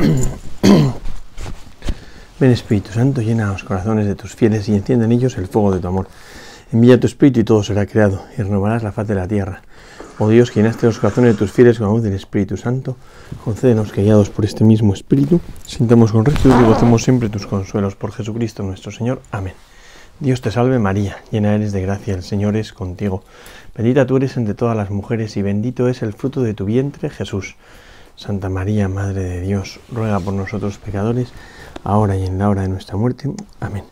Ven Espíritu Santo, llena los corazones de tus fieles y enciende en ellos el fuego de tu amor. Envía tu Espíritu y todo será creado y renovarás la faz de la tierra. Oh Dios, llenaste los corazones de tus fieles con la luz del Espíritu Santo, concédenos que guiados por este mismo Espíritu, sintamos con rectitud y gocemos siempre tus consuelos por Jesucristo nuestro Señor. Amén. Dios te salve María, llena eres de gracia, el Señor es contigo. Bendita tú eres entre todas las mujeres y bendito es el fruto de tu vientre, Jesús. Santa María, Madre de Dios, ruega por nosotros pecadores, ahora y en la hora de nuestra muerte. Amén.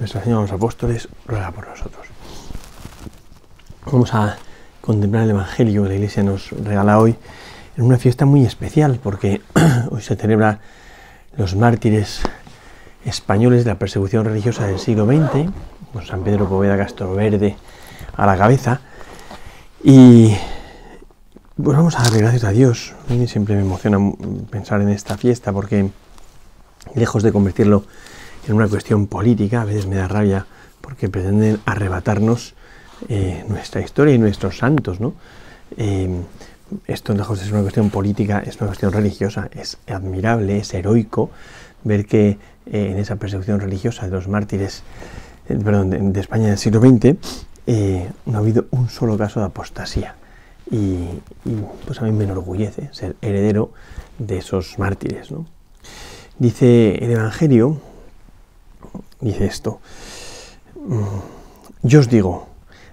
Nuestra Señora los Apóstoles, ruega por nosotros. Vamos a contemplar el Evangelio que la Iglesia nos regala hoy en una fiesta muy especial, porque hoy se celebra los mártires españoles de la persecución religiosa del siglo XX, con San Pedro Poveda Castro Verde a la cabeza. Y pues vamos a darle gracias a Dios. A mí siempre me emociona pensar en esta fiesta porque lejos de convertirlo en una cuestión política, a veces me da rabia porque pretenden arrebatarnos eh, nuestra historia y nuestros santos, ¿no? Eh, esto lejos ser una cuestión política, es una cuestión religiosa, es admirable, es heroico ver que eh, en esa persecución religiosa de los mártires perdón, de, España del siglo XX no ha habido un solo caso de apostasía y, pues a mí me enorgullece ser heredero de esos mártires. ¿no? Dice el Evangelio, dice esto, mm, yo os digo,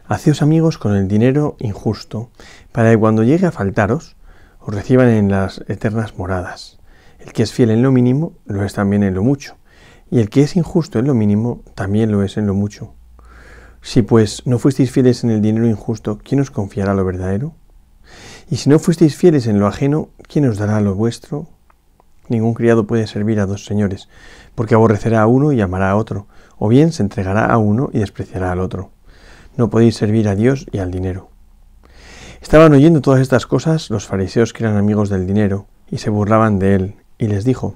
haceos amigos con el dinero injusto, para que cuando llegue a faltaros, os reciban en las eternas moradas. El que es fiel en lo mínimo, lo es también en lo mucho, y el que es injusto en lo mínimo, también lo es en lo mucho. Si pues no fuisteis fieles en el dinero injusto, ¿quién os confiará lo verdadero? Y si no fuisteis fieles en lo ajeno, ¿quién os dará lo vuestro? Ningún criado puede servir a dos señores, porque aborrecerá a uno y amará a otro, o bien se entregará a uno y despreciará al otro. No podéis servir a Dios y al dinero. Estaban oyendo todas estas cosas los fariseos que eran amigos del dinero, y se burlaban de él, y les dijo,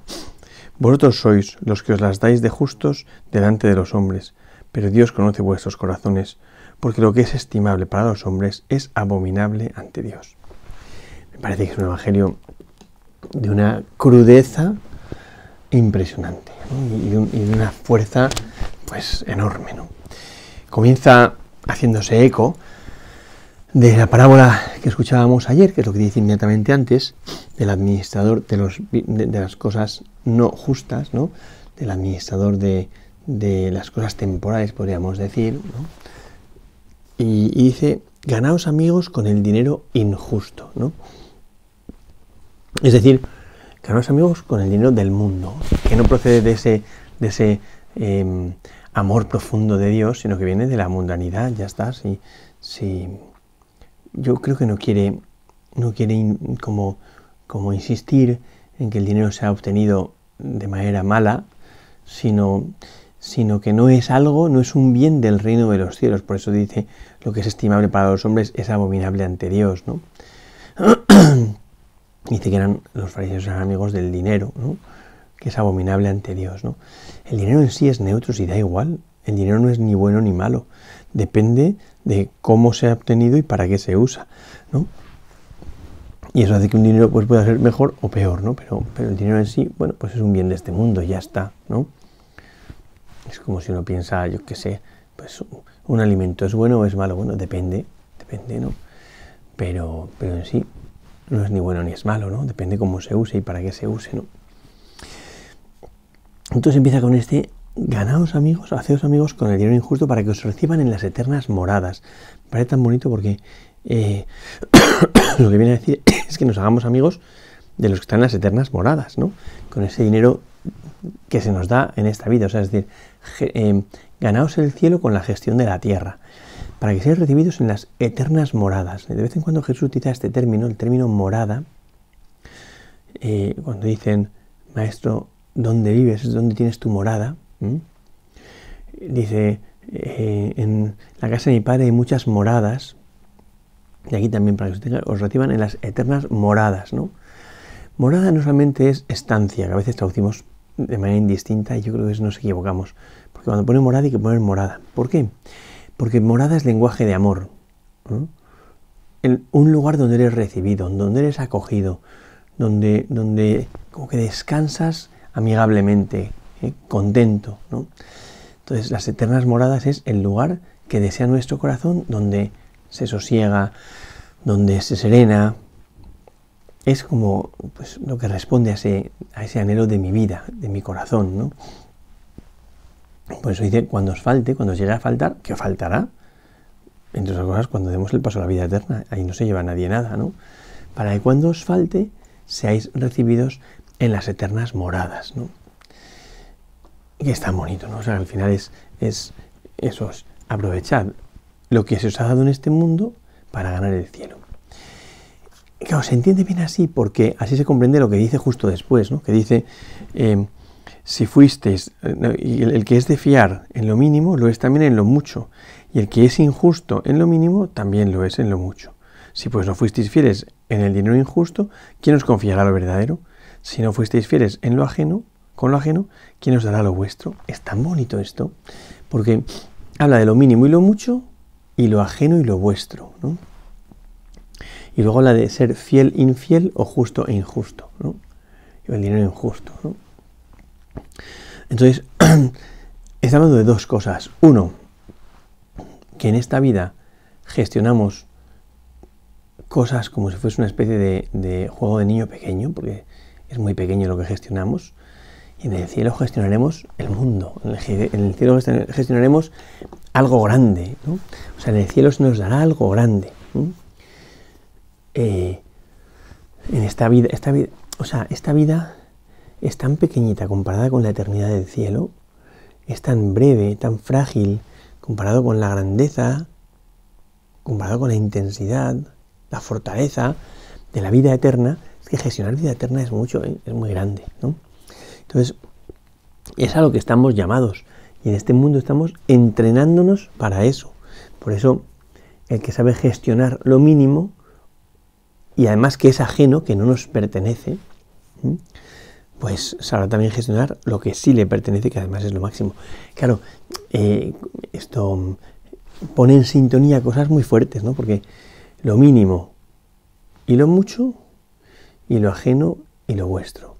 Vosotros sois los que os las dais de justos delante de los hombres, pero Dios conoce vuestros corazones, porque lo que es estimable para los hombres es abominable ante Dios. Me parece que es un evangelio de una crudeza impresionante y, de, una fuerza pues enorme. ¿no? Comienza haciéndose eco de la parábola que escuchábamos ayer, que es lo que dice inmediatamente antes, del administrador de, las cosas no justas, ¿no? del administrador de, las cosas temporales, podríamos decir, ¿no? y, dice, ganaos amigos con el dinero injusto, ¿no? Es decir, ganaos amigos con el dinero del mundo, que no procede de ese, de ese em, amor profundo de Dios, sino que viene de la mundanidad, ya está. Si, yo creo que no quiere, no quiere como, como insistir en que el dinero se ha obtenido de manera mala, sino sino que no es algo, no es un bien del reino de los cielos. Por eso dice, lo que es estimable para los hombres es abominable ante Dios, ¿no? dice que eran los fariseos eran amigos del dinero, ¿no? que es abominable ante Dios. ¿no? El dinero en sí es neutro, si da igual. El dinero no es ni bueno ni malo. Depende de cómo se ha obtenido y para qué se usa. ¿no? Y eso hace que un dinero pues, pueda ser mejor o peor, ¿no? Pero, pero el dinero en sí, bueno, pues es un bien de este mundo, ya está, ¿no? Es como si uno piensa, yo qué sé, pues un alimento es bueno o es malo. Bueno, depende, depende, ¿no? Pero, pero en sí no es ni bueno ni es malo, ¿no? Depende cómo se use y para qué se use, ¿no? Entonces empieza con este, ganaos amigos, haceos amigos con el dinero injusto para que os reciban en las eternas moradas. Me parece tan bonito porque eh, lo que viene a decir es que nos hagamos amigos de los que están en las eternas moradas, ¿no? Con ese dinero que se nos da en esta vida. O sea, es decir, eh, ganaos el cielo con la gestión de la tierra, para que seáis recibidos en las eternas moradas. De vez en cuando Jesús utiliza este término, el término morada, eh, cuando dicen, maestro, ¿dónde vives? ¿Es donde tienes tu morada? Dice, eh, en la casa de mi padre hay muchas moradas, y aquí también para que os, os reciban en las eternas moradas, ¿no? Morada no solamente es estancia, que a veces traducimos de manera indistinta y yo creo que nos equivocamos. Porque cuando pone morada hay que poner morada. ¿Por qué? Porque morada es lenguaje de amor. Un lugar donde eres recibido, donde eres acogido, donde, donde como que descansas amigablemente, ¿eh? contento. ¿no? Entonces las eternas moradas es el lugar que desea nuestro corazón, donde se sosiega, donde se serena. Es como pues, lo que responde a ese, a ese anhelo de mi vida, de mi corazón. ¿no? Por eso dice, cuando os falte, cuando os llegue a faltar, que faltará, entre otras cosas, cuando demos el paso a la vida eterna, ahí no se lleva nadie nada, ¿no? Para que cuando os falte, seáis recibidos en las eternas moradas, ¿no? Y es tan bonito, ¿no? O sea, al final es, es eso, es aprovechad lo que se os ha dado en este mundo para ganar el cielo. Claro, se entiende bien así porque así se comprende lo que dice justo después, ¿no? Que dice, eh, si fuisteis, eh, el, que es de fiar en lo mínimo, lo es también en lo mucho, y el que es injusto en lo mínimo, también lo es en lo mucho. Si pues no fuisteis fieles en el dinero injusto, ¿quién os confiará lo verdadero? Si no fuisteis fieles en lo ajeno, con lo ajeno, ¿quién os dará lo vuestro? Es tan bonito esto, porque habla de lo mínimo y lo mucho, y lo ajeno y lo vuestro, ¿no? Y luego habla de ser fiel, infiel o justo e injusto, ¿no? El dinero injusto, ¿no? Entonces, está hablando de dos cosas. Uno, que en esta vida gestionamos cosas como si fuese una especie de, juego de niño pequeño, porque es muy pequeño lo que gestionamos, y en el cielo gestionaremos el mundo, en el, cielo gestionaremos algo grande, o sea, en el cielo se nos dará algo grande. Eh, en esta vida, esta vida, o sea, esta vida es tan pequeñita comparada con la eternidad del cielo, es tan breve, tan frágil comparado con la grandeza, comparado con la intensidad, la fortaleza de la vida eterna, es que gestionar vida eterna es mucho, ¿eh? es muy grande. ¿no? Entonces, es a lo que estamos llamados y en este mundo estamos entrenándonos para eso. Por eso, el que sabe gestionar lo mínimo y además que es ajeno, que no nos pertenece, pues sabrá también gestionar lo que sí le pertenece, que además es lo máximo. Claro, eh, esto pone en sintonía cosas muy fuertes, ¿no? Porque lo mínimo y lo mucho, y lo ajeno y lo vuestro.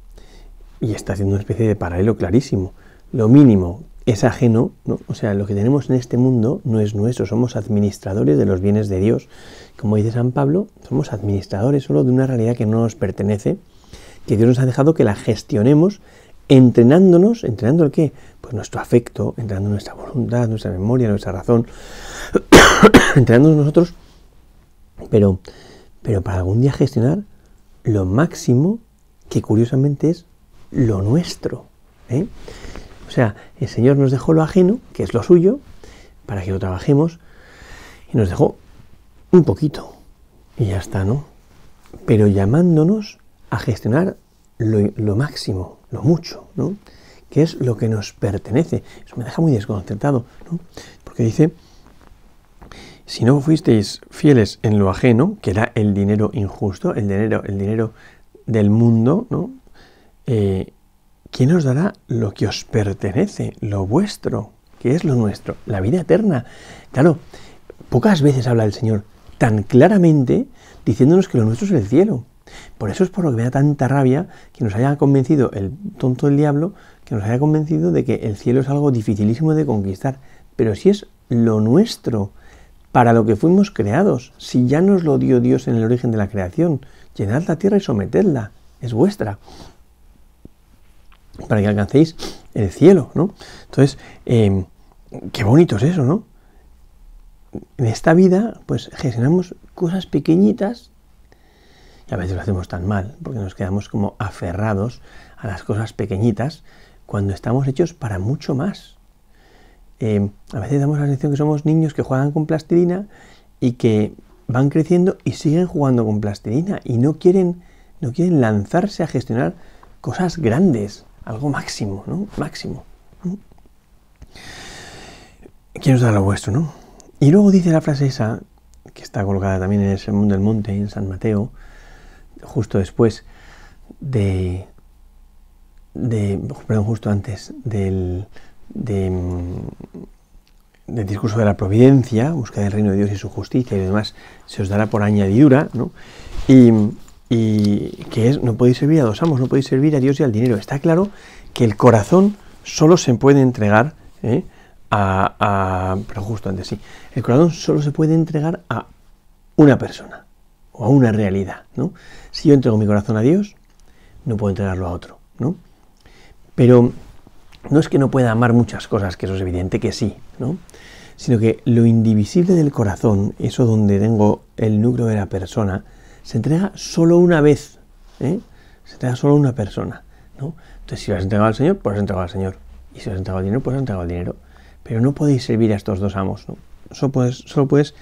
Y está haciendo una especie de paralelo clarísimo. Lo mínimo es ajeno, ¿no? o sea, lo que tenemos en este mundo no es nuestro, somos administradores de los bienes de Dios. Como dice San Pablo, somos administradores solo de una realidad que no nos pertenece que Dios nos ha dejado que la gestionemos entrenándonos, entrenando el qué? Pues nuestro afecto, entrenando nuestra voluntad, nuestra memoria, nuestra razón, entrenándonos nosotros, pero, pero para algún día gestionar lo máximo que curiosamente es lo nuestro. ¿eh? O sea, el Señor nos dejó lo ajeno, que es lo suyo, para que lo trabajemos, y nos dejó un poquito, y ya está, ¿no? Pero llamándonos a gestionar lo, máximo, lo mucho, ¿no? que es lo que nos pertenece. Eso me deja muy desconcertado, ¿no? porque dice, si no fuisteis fieles en lo ajeno, que era el dinero injusto, el dinero, el dinero del mundo, ¿no? Eh, ¿quién os dará lo que os pertenece, lo vuestro? que es lo nuestro? La vida eterna. Claro, pocas veces habla el Señor tan claramente diciéndonos que lo nuestro es el cielo. Por eso es por lo que me da tanta rabia que nos haya convencido el tonto del diablo, que nos haya convencido de que el cielo es algo dificilísimo de conquistar. Pero si es lo nuestro, para lo que fuimos creados, si ya nos lo dio Dios en el origen de la creación, llenad la tierra y sometedla, es vuestra, para que alcancéis el cielo, ¿no? Entonces, em, qué bonito es eso, ¿no? En esta vida, pues gestionamos cosas pequeñitas y a veces lo hacemos tan mal, porque nos quedamos como aferrados a las cosas pequeñitas cuando estamos hechos para mucho más. Eh, a veces damos la sensación que somos niños que juegan con plastilina y que van creciendo y siguen jugando con plastilina y no quieren, no quieren lanzarse a gestionar cosas grandes, algo máximo, ¿no? Máximo. ¿Quién os da lo vuestro, no? Y luego dice la frase esa, que está colocada también en el Sermón del Monte, en San Mateo, justo después de, perdón, justo antes del, del discurso de la providencia, busca el reino de Dios y su justicia y demás, se os dará por añadidura, ¿no? Y, y que es, no podéis servir a dos amos, no podéis servir a Dios y al dinero. Está claro que el corazón solo se puede entregar ¿eh? a, pero justo antes sí, el corazón solo se puede entregar a una persona o a una realidad, ¿no? Si yo entrego mi corazón a Dios, no puedo entregarlo a otro, ¿no? Pero no es que no pueda amar muchas cosas, que eso es evidente que sí, ¿no? Sino que lo indivisible del corazón, eso donde tengo el núcleo de la persona, se entrega solo una vez, ¿eh? Se entrega solo una persona, ¿no? Entonces, si lo has entregado al Señor, pues has entregado al Señor. Y si lo has entregado al dinero, pues has entregado al dinero. Pero no podéis servir a estos dos amos, ¿no? Solo puedes, solo puedes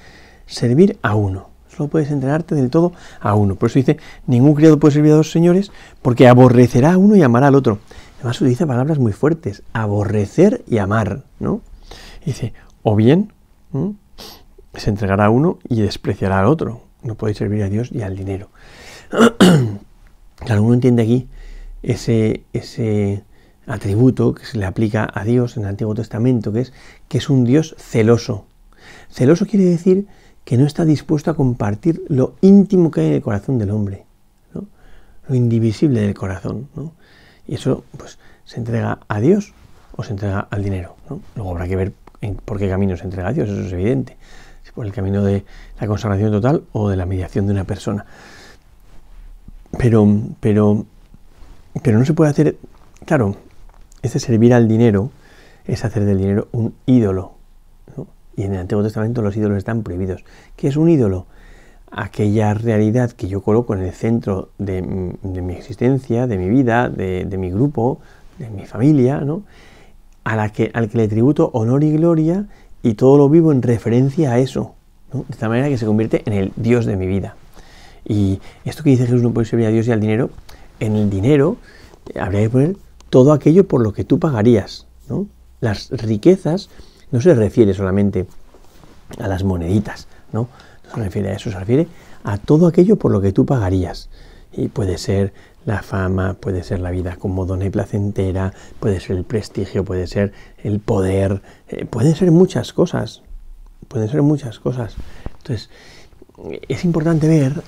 servir a uno. Solo puedes entregarte del todo a uno. Por eso dice, ningún criado puede servir a dos señores porque aborrecerá a uno y amará al otro. Además utiliza palabras muy fuertes, aborrecer y amar, ¿no? Dice, o bien se entregará a uno y despreciará al otro. No podéis servir a Dios y al dinero. claro, uno entiende aquí ese, ese atributo que se le aplica a Dios en el Antiguo Testamento, que es que es un Dios celoso. Celoso quiere decir que no está dispuesto a compartir lo íntimo que hay en el corazón del hombre, lo indivisible del corazón. Y eso pues, se entrega a Dios o se entrega al dinero. Luego habrá que ver por qué camino se entrega a Dios, eso es evidente. Si por el camino de la consagración total o de la mediación de una persona. Pero, pero, pero no se puede hacer, claro, ese servir al dinero es hacer del dinero un ídolo. Y en el Antiguo Testamento los ídolos están prohibidos. ¿Qué es un ídolo? Aquella realidad que yo coloco en el centro de, mi existencia, de mi vida, de, mi grupo, de mi familia, ¿no? A la que, al que le tributo honor y gloria y todo lo vivo en referencia a eso. De esta manera que se convierte en el Dios de mi vida. Y esto que dice Jesús no puede servir a Dios y al dinero, en el dinero habría que poner todo aquello por lo que tú pagarías. ¿no? Las riquezas no se refiere solamente a las moneditas, ¿no? no se refiere a eso, se refiere a todo aquello por lo que tú pagarías. Y puede ser la fama, puede ser la vida cómoda y placentera, puede ser el prestigio, puede ser el poder, eh, pueden ser muchas cosas, pueden ser muchas cosas. Entonces, es importante ver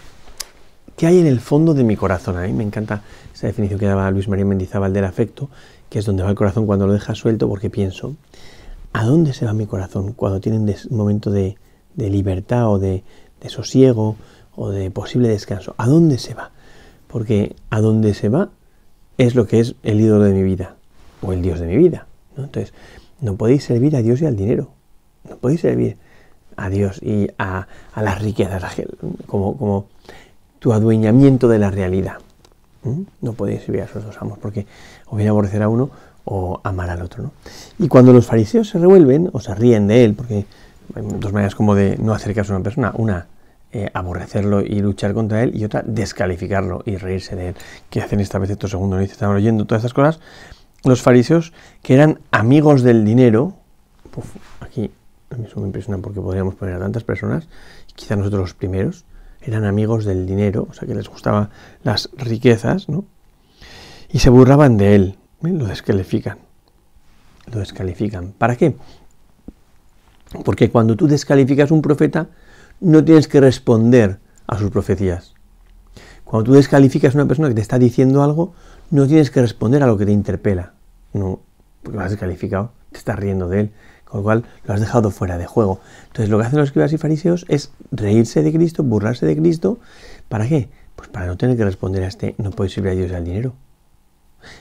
qué hay en el fondo de mi corazón. A mí me encanta esa definición que daba Luis María Mendizábal del afecto, que es donde va el corazón cuando lo deja suelto, porque pienso, ¿a dónde se va mi corazón cuando tiene un momento de, libertad o de, sosiego o de posible descanso? ¿A dónde se va? Porque a dónde se va es lo que es el ídolo de mi vida o el Dios de mi vida. Entonces, no podéis servir a Dios y al dinero. No podéis servir a Dios y a, las riquezas como, tu adueñamiento de la realidad. No podéis servir a esos dos amos, porque o bien aborrecer a uno o amar al otro. ¿no? Y cuando los fariseos se revuelven o se ríen de él, porque hay dos maneras como de no hacer caso a una persona, una eh, aborrecerlo y luchar contra él, y otra descalificarlo y reírse de él. ¿Qué hacen esta vez estos segundos? ¿no? Estaban oyendo todas estas cosas. Los fariseos, que eran amigos del dinero, aquí a mí eso me impresiona porque podríamos poner a tantas personas, quizá nosotros los primeros, eran amigos del dinero, o sea que les gustaban las riquezas, ¿no? Y se burlaban de él, lo descalifican, lo descalifican. ¿Para qué? Porque cuando tú descalificas un profeta, no tienes que responder a sus profecías. Cuando tú descalificas a una persona que te está diciendo algo, no tienes que responder a lo que te interpela. No, porque lo has descalificado, te estás riendo de él, con lo cual lo has dejado fuera de juego. Entonces lo que hacen los escribas y fariseos es reírse de Cristo, burlarse de Cristo. ¿Para qué? Pues para no tener que responder a este no puede servir a Dios al dinero.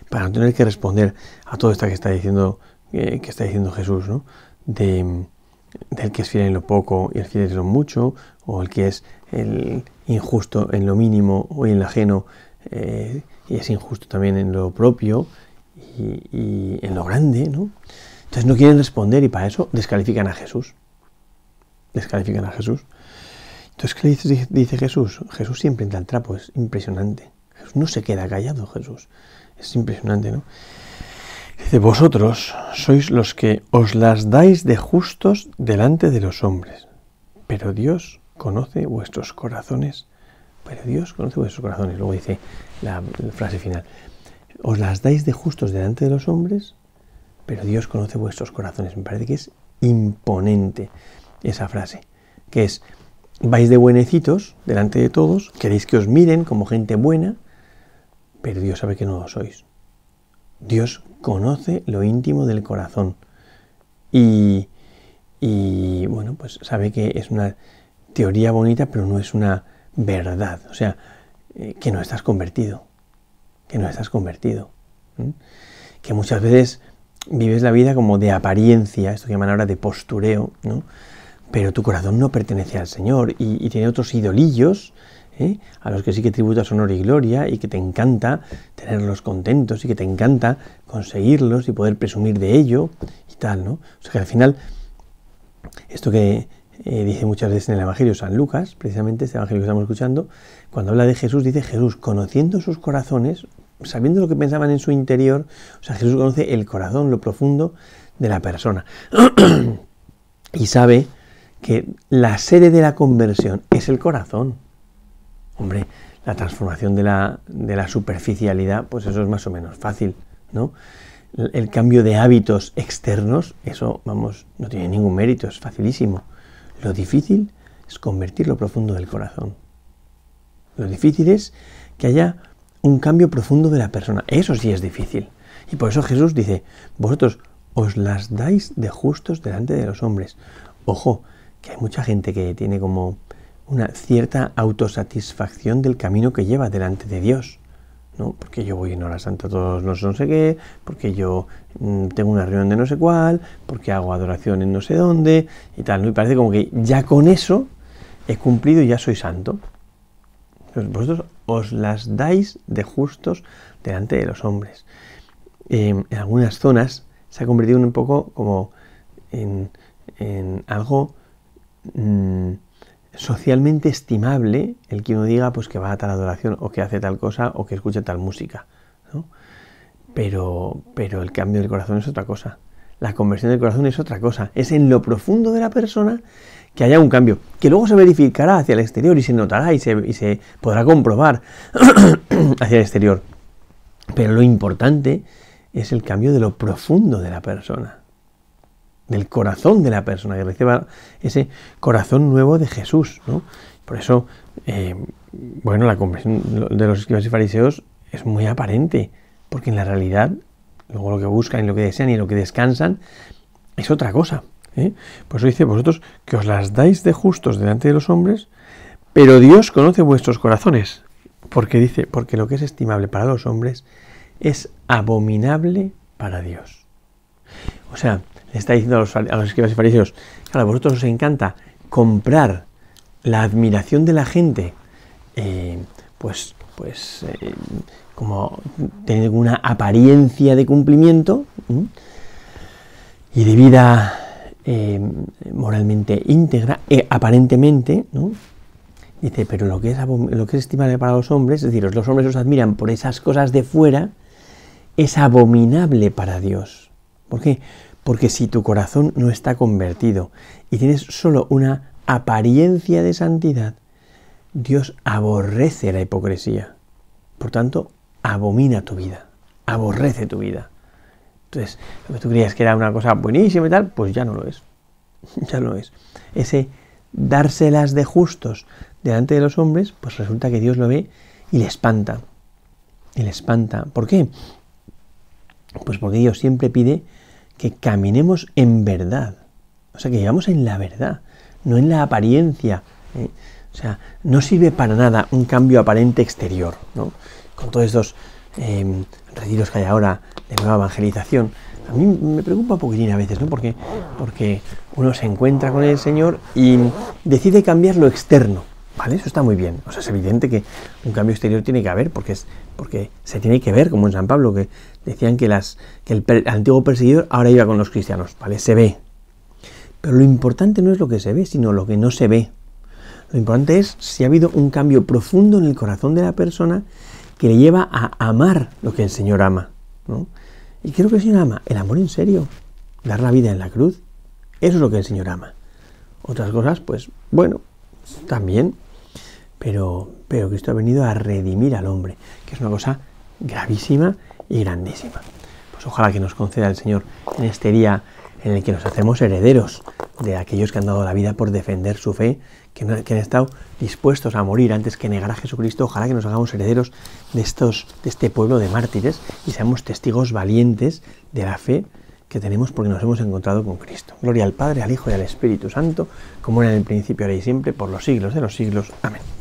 Para no tener que responder a todo esto que está diciendo, eh, que está diciendo Jesús, ¿no? De, del que es fiel en lo poco y el fiel en lo mucho, o el que es el injusto en lo mínimo o en lo ajeno eh, y es injusto también en lo propio y, en lo grande, ¿no? Entonces no quieren responder y para eso descalifican a Jesús. Descalifican a Jesús. Entonces, ¿qué dice, dice Jesús? Jesús siempre entra al trapo, es impresionante. Jesús no se queda callado, Jesús. Es impresionante, ¿no? Dice, vosotros sois los que os las dais de justos delante de los hombres, pero Dios conoce vuestros corazones. Pero Dios conoce vuestros corazones. Luego dice la frase final, os las dais de justos delante de los hombres, pero Dios conoce vuestros corazones. Me parece que es imponente esa frase, que es, vais de buenecitos delante de todos, queréis que os miren como gente buena, pero Dios sabe que no lo sois. Dios conoce lo íntimo del corazón y, y bueno, pues sabe que es una teoría bonita, pero no es una verdad. O sea, eh, que no estás convertido, que no estás convertido. Que muchas veces vives la vida como de apariencia, esto que llaman ahora de postureo, ¿no? pero tu corazón no pertenece al Señor y, tiene otros idolillos ¿eh? a los que sí que tributas honor y gloria y que te encanta tenerlos contentos y que te encanta conseguirlos y poder presumir de ello y tal, ¿no? O sea que al final, esto que eh, dice muchas veces en el Evangelio San Lucas, precisamente este Evangelio que estamos escuchando, cuando habla de Jesús, dice Jesús, conociendo sus corazones, sabiendo lo que pensaban en su interior, o sea, Jesús conoce el corazón, lo profundo de la persona. y sabe que la sede de la conversión es el corazón. Hombre, la transformación de la, superficialidad, pues eso es más o menos fácil, ¿no? El cambio de hábitos externos, eso, vamos, no tiene ningún mérito, es facilísimo. Lo difícil es convertir lo profundo del corazón. Lo difícil es que haya un cambio profundo de la persona. Eso sí es difícil. Y por eso Jesús dice, vosotros os las dais de justos delante de los hombres. Ojo, que hay mucha gente que tiene como una cierta autosatisfacción del camino que lleva delante de Dios. ¿no? Porque yo voy en hora santa todos no sé qué, porque yo mm, tengo una reunión de no sé cuál, porque hago adoración en no sé dónde y tal. ¿no? Y parece como que ya con eso he cumplido y ya soy santo. vosotros os las dais de justos delante de los hombres. Em, en algunas zonas se ha convertido un poco como en, en algo Mm, socialmente estimable el que uno diga pues que va a tal adoración o que hace tal cosa o que escucha tal música. Pero, pero el cambio del corazón es otra cosa. La conversión del corazón es otra cosa. Es en lo profundo de la persona que haya un cambio, que luego se verificará hacia el exterior y se notará y se, y se podrá comprobar hacia el exterior. Pero lo importante es el cambio de lo profundo de la persona del corazón de la persona, que reciba ese corazón nuevo de Jesús. ¿no? Por eso, eh, bueno, la conversión de los escribas y fariseos es muy aparente, porque en la realidad, luego lo que buscan y lo que desean y lo que descansan es otra cosa. ¿eh? Por eso dice, vosotros que os las dais de justos delante de los hombres, pero Dios conoce vuestros corazones, porque dice, porque lo que es estimable para los hombres es abominable para Dios. O sea, le está diciendo a los, escribas y fariseos, claro, a vosotros os encanta comprar la admiración de la gente, eh, pues, pues eh, como teniendo una apariencia de cumplimiento y de vida eh, moralmente íntegra, aparentemente, ¿no? Dice, pero lo que, es, lo que es estimable para los hombres, es decir, los hombres os admiran por esas cosas de fuera, es abominable para Dios. ¿Por qué? Porque si tu corazón no está convertido y tienes solo una apariencia de santidad, Dios aborrece la hipocresía. Por tanto, abomina tu vida, aborrece tu vida. Entonces, lo que tú creías que era una cosa buenísima y tal, pues ya no lo es. Ya no lo es. Ese dárselas de justos delante de los hombres, pues resulta que Dios lo ve y le espanta. Y le espanta. ¿Por qué? Pues porque Dios siempre pide que caminemos en verdad. O sea, que vivamos en la verdad, no en la apariencia. ¿eh? O sea, no sirve para nada un cambio aparente exterior. ¿no? Con todos estos eh, retiros que hay ahora de nueva evangelización, a mí me preocupa un poquitín a veces, ¿no? Porque, porque uno se encuentra con el Señor y decide cambiar lo externo. ¿Vale? Eso está muy bien. O sea, es evidente que un cambio exterior tiene que haber, porque, es, porque se tiene que ver, como en San Pablo, que decían que, las, que el, antiguo perseguidor ahora iba con los cristianos. ¿Vale? Se ve. Pero lo importante no es lo que se ve, sino lo que no se ve. Lo importante es si ha habido un cambio profundo en el corazón de la persona que le lleva a amar lo que el Señor ama. ¿no? ¿Y lo que el Señor ama? El amor en serio. Dar la vida en la cruz. Eso es lo que el Señor ama. Otras cosas, pues, bueno, también, pero, pero Cristo ha venido a redimir al hombre, que es una cosa gravísima y grandísima. Pues ojalá que nos conceda el Señor en este día en el que nos hacemos herederos de aquellos que han dado la vida por defender su fe, que, han estado dispuestos a morir antes que negar a Jesucristo. Ojalá que nos hagamos herederos de, estos, de este pueblo de mártires y seamos testigos valientes de la fe que tenemos porque nos hemos encontrado con Cristo. Gloria al Padre, al Hijo y al Espíritu Santo, como era en el principio, ahora y siempre, por los siglos de los siglos. Amén.